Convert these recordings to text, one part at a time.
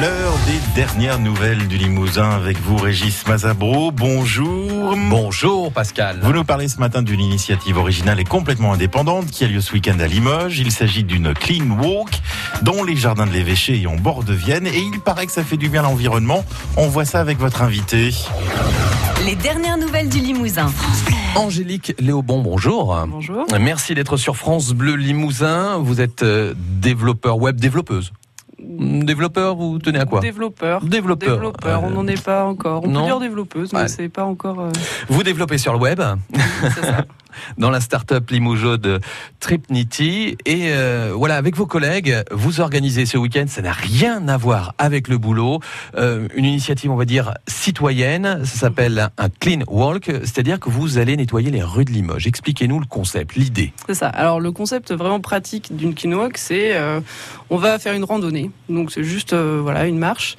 L'heure des dernières nouvelles du Limousin avec vous, Régis Mazabro. Bonjour. Bonjour Pascal. Vous nous parlez ce matin d'une initiative originale et complètement indépendante qui a lieu ce week-end à Limoges. Il s'agit d'une clean walk dont les jardins de l'évêché et en bord de Vienne. Et il paraît que ça fait du bien à l'environnement. On voit ça avec votre invité. Les dernières nouvelles du Limousin. Angélique Léobon, bonjour. Bonjour. Merci d'être sur France Bleu Limousin. Vous êtes euh, développeur web, développeuse. Développeur, vous tenez à quoi Développeur. Développeur. Développeur, on n'en est pas encore. On non. peut dire développeuse, mais Ouais. c'est pas encore. euh, Vous développez sur le web, c'est ça. dans la start-up Limoujo de Tripnity. Et euh, voilà, avec vos collègues, vous organisez ce week-end, ça n'a rien à voir avec le boulot, euh, une initiative, on va dire, citoyenne, ça s'appelle un Clean Walk, c'est-à-dire que vous allez nettoyer les rues de Limoges. Expliquez-nous le concept, l'idée. C'est ça. Alors le concept vraiment pratique d'une quinoa, c'est euh, on va faire une randonnée. Donc c'est juste euh, voilà une marche.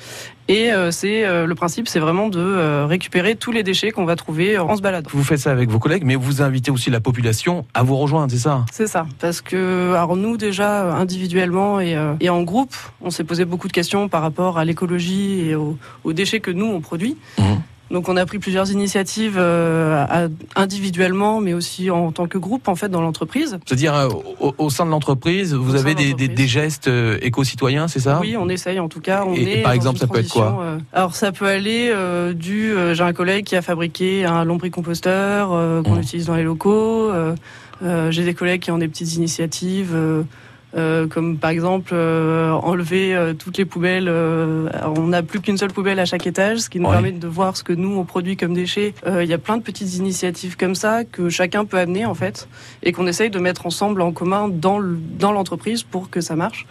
Et euh, c'est euh, le principe, c'est vraiment de euh, récupérer tous les déchets qu'on va trouver en se baladant. Vous faites ça avec vos collègues, mais vous invitez aussi la population à vous rejoindre, c'est ça? C'est ça, parce que alors nous déjà individuellement et, euh, et en groupe, on s'est posé beaucoup de questions par rapport à l'écologie et aux, aux déchets que nous on produit. Mhm. Donc on a pris plusieurs initiatives euh, individuellement, mais aussi en tant que groupe en fait dans l'entreprise. C'est-à-dire, euh, au, au sein de l'entreprise, vous Au avez de des, des- l'entreprise. des gestes euh, éco-citoyens, c'est ça? Oui, on essaye en tout cas. On Et- par exemple, ça peut être quoi euh, Alors ça peut aller du. J'ai un collègue qui a fabriqué un lombricomposteur qu'on Mhm. utilise dans les locaux. J'ai des collègues qui ont des petites initiatives. Euh, comme par exemple euh, enlever euh, toutes les poubelles. on n'a plus qu'une seule poubelle à chaque étage, ce qui nous Ouais. permet de voir ce que nous on produit comme déchets. Il y a plein de petites initiatives comme ça que chacun peut amener en fait, et qu'on essaye de mettre ensemble en commun dans l'entreprise pour que ça marche.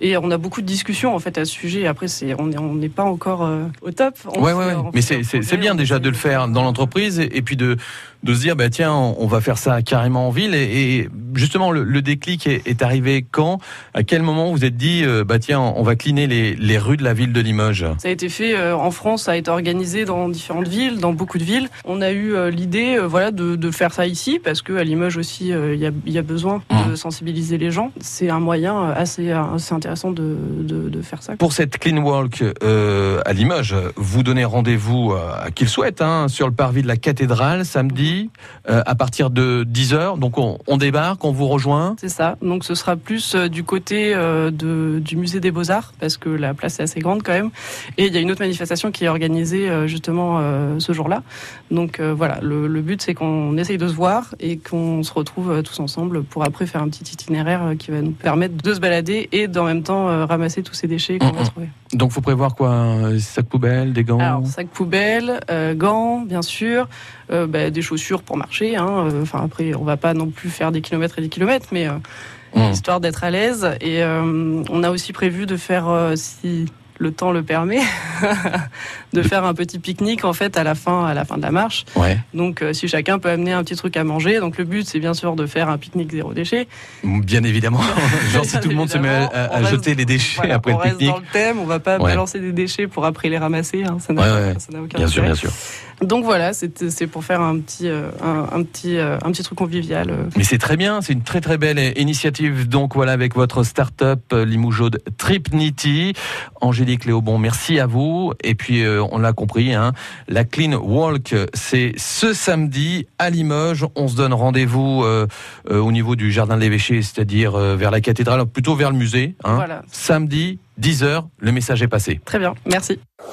Et on a beaucoup de discussions en fait à ce sujet. Après, c'est on n'est pas encore euh, au top. On Ouais, fait- ouais, on Mais c'est bien déjà de le faire dans l'entreprise et, et puis de, de se dire, bah, tiens, on, on va faire ça carrément en ville. Et, et justement, le, le déclic est, est arrivé quand? À quel moment vous êtes dit, euh, bah, tiens, on va cleaner les, les rues de la ville de Limoges? Ça a été fait euh, en France, ça a été organisé dans différentes villes, dans beaucoup de villes. On a eu l'idée, voilà, de, de faire ça ici parce que à Limoges aussi, il y, a, y a besoin de Mmh. sensibiliser les gens. C'est un moyen assez, assez intéressant de, de, de faire ça. Pour cette Clean Walk euh, à Limoges, vous donnez rendez-vous euh, à qui le souhaite hein, sur le parvis de la cathédrale samedi euh, à partir de 10h. Donc on, on débarque, on vous rejoint. C'est ça. Donc ce sera plus du côté euh, de, du musée des Beaux-Arts, parce que la place est assez grande quand même. Et il y a une autre manifestation qui est organisée justement ce jour-là. Donc voilà, le, le but c'est qu'on essaye de se voir et qu'on se retrouve tous ensemble pour après faire un petit itinéraire qui va nous permettre de se balader et d'en même temps euh, ramasser tous ces déchets qu'on va trouver. Donc faut prévoir quoi Un sac poubelle, des gants Alors sac poubelle, euh, gants bien sûr, euh, bah, des chaussures pour marcher. hein. Enfin après on va pas non plus faire des kilomètres et des kilomètres, mais Mmh. histoire d'être à l'aise. Et on a aussi prévu de faire, si le temps le permet, de faire un petit pique-nique en fait à la fin, à la fin de la marche. Ouais. Donc euh, si chacun peut amener un petit truc à manger, donc le but c'est bien sûr de faire un pique-nique zéro déchet. Bien évidemment. Genre si tout le monde se met à, on reste- jeter les déchets Voilà, après on le reste pique-nique. dans le thème, on va pas Ouais. balancer des déchets pour après les ramasser. hein, ça n'a Ouais, aucun Bien sûr, bien sûr. Donc voilà, c'est pour faire un petit, euh, un, un petit, euh, un petit truc convivial. Mais c'est très bien, c'est une très très belle initiative. Donc voilà, avec votre start-up Limougeaude Tripnity. Angélique Léobon, merci à vous. Et puis, euh, on l'a compris, hein, la Clean Walk, c'est ce samedi à Limoges. On se donne rendez-vous euh, euh, au niveau du Jardin de l'Évêché, c'est-à-dire vers la cathédrale, plutôt vers le musée. hein. Voilà, Samedi, 10h, le message est passé. très bien, merci.